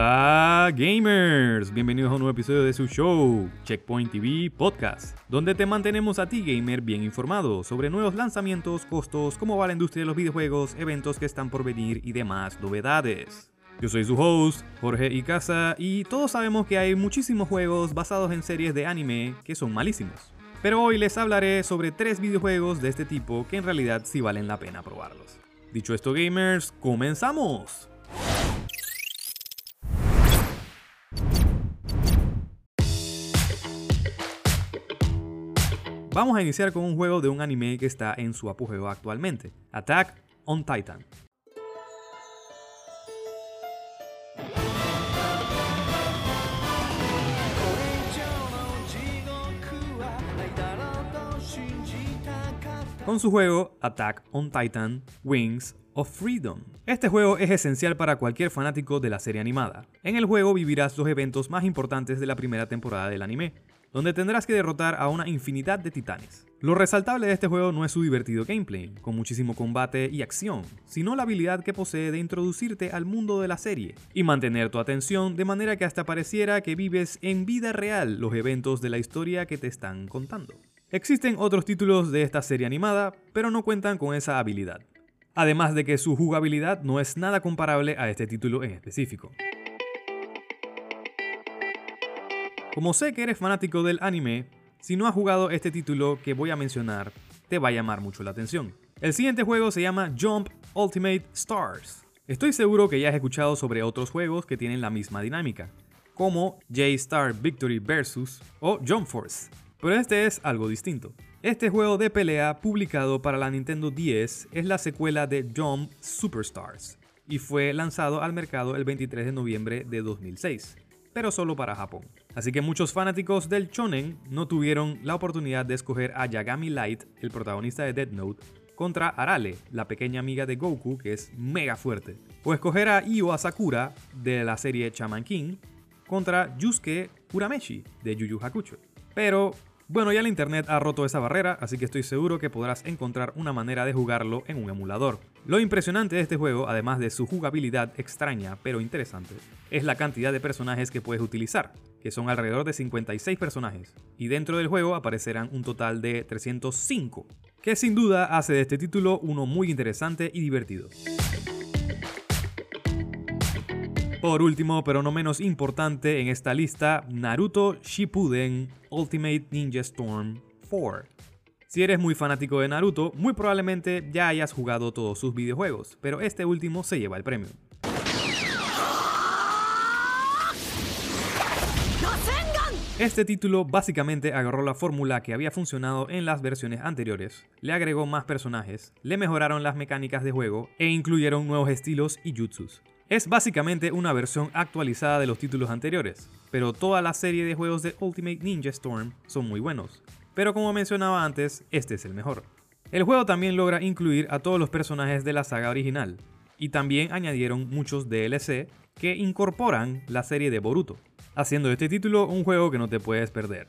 Hola gamers, bienvenidos a un nuevo episodio de su show, Checkpoint TV Podcast, donde te mantenemos a ti gamer bien informado sobre nuevos lanzamientos, costos, cómo va la industria de los videojuegos, eventos que están por venir y demás novedades. Yo soy su host, Jorge Icaza, y todos sabemos que hay muchísimos juegos basados en series de anime que son malísimos. Pero hoy les hablaré sobre tres videojuegos de este tipo que en realidad sí valen la pena probarlos. Dicho esto gamers, comenzamos. Vamos a iniciar con un juego de un anime que está en su apogeo actualmente, Attack on Titan. Con su juego Attack on Titan Wings of Freedom. Este juego es esencial para cualquier fanático de la serie animada. En el juego vivirás los eventos más importantes de la primera temporada del anime, donde tendrás que derrotar a una infinidad de titanes. Lo resaltable de este juego no es su divertido gameplay, con muchísimo combate y acción, sino la habilidad que posee de introducirte al mundo de la serie y mantener tu atención de manera que hasta pareciera que vives en vida real los eventos de la historia que te están contando. Existen otros títulos de esta serie animada, pero no cuentan con esa habilidad. Además de que su jugabilidad no es nada comparable a este título en específico. Como sé que eres fanático del anime, si no has jugado este título que voy a mencionar, te va a llamar mucho la atención. El siguiente juego se llama Jump Ultimate Stars. Estoy seguro que ya has escuchado sobre otros juegos que tienen la misma dinámica, como J-Star Victory Versus o Jump Force, pero este es algo distinto. Este juego de pelea publicado para la Nintendo 10 es la secuela de Jump Superstars y fue lanzado al mercado el 23 de noviembre de 2006, pero solo para Japón. Así que muchos fanáticos del shonen no tuvieron la oportunidad de escoger a Yagami Light, el protagonista de Dead Note, contra Arale, la pequeña amiga de Goku que es mega fuerte, o escoger a Io Asakura de la serie Shaman King contra Yusuke Urameshi de Yu Yu Hakusho. Pero bueno, ya la internet ha roto esa barrera, así que estoy seguro que podrás encontrar una manera de jugarlo en un emulador. Lo impresionante de este juego, además de su jugabilidad extraña pero interesante, es la cantidad de personajes que puedes utilizar, que son alrededor de 56 personajes, y dentro del juego aparecerán un total de 305, que sin duda hace de este título uno muy interesante y divertido. Por último, pero no menos importante en esta lista, Naruto Shippuden Ultimate Ninja Storm 4. Si eres muy fanático de Naruto, muy probablemente ya hayas jugado todos sus videojuegos, pero este último se lleva el premio. Este título básicamente agarró la fórmula que había funcionado en las versiones anteriores, le agregó más personajes, le mejoraron las mecánicas de juego e incluyeron nuevos estilos y jutsus. Es básicamente una versión actualizada de los títulos anteriores, pero toda la serie de juegos de Ultimate Ninja Storm son muy buenos. Pero como mencionaba antes, este es el mejor. El juego también logra incluir a todos los personajes de la saga original, y también añadieron muchos DLC que incorporan la serie de Boruto, haciendo de este título un juego que no te puedes perder.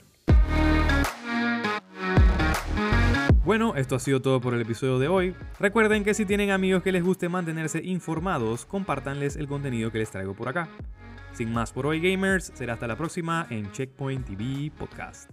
Bueno, esto ha sido todo por el episodio de hoy. Recuerden que si tienen amigos que les guste mantenerse informados, compártanles el contenido que les traigo por acá. Sin más por hoy gamers, será hasta la próxima en Checkpoint TV Podcast.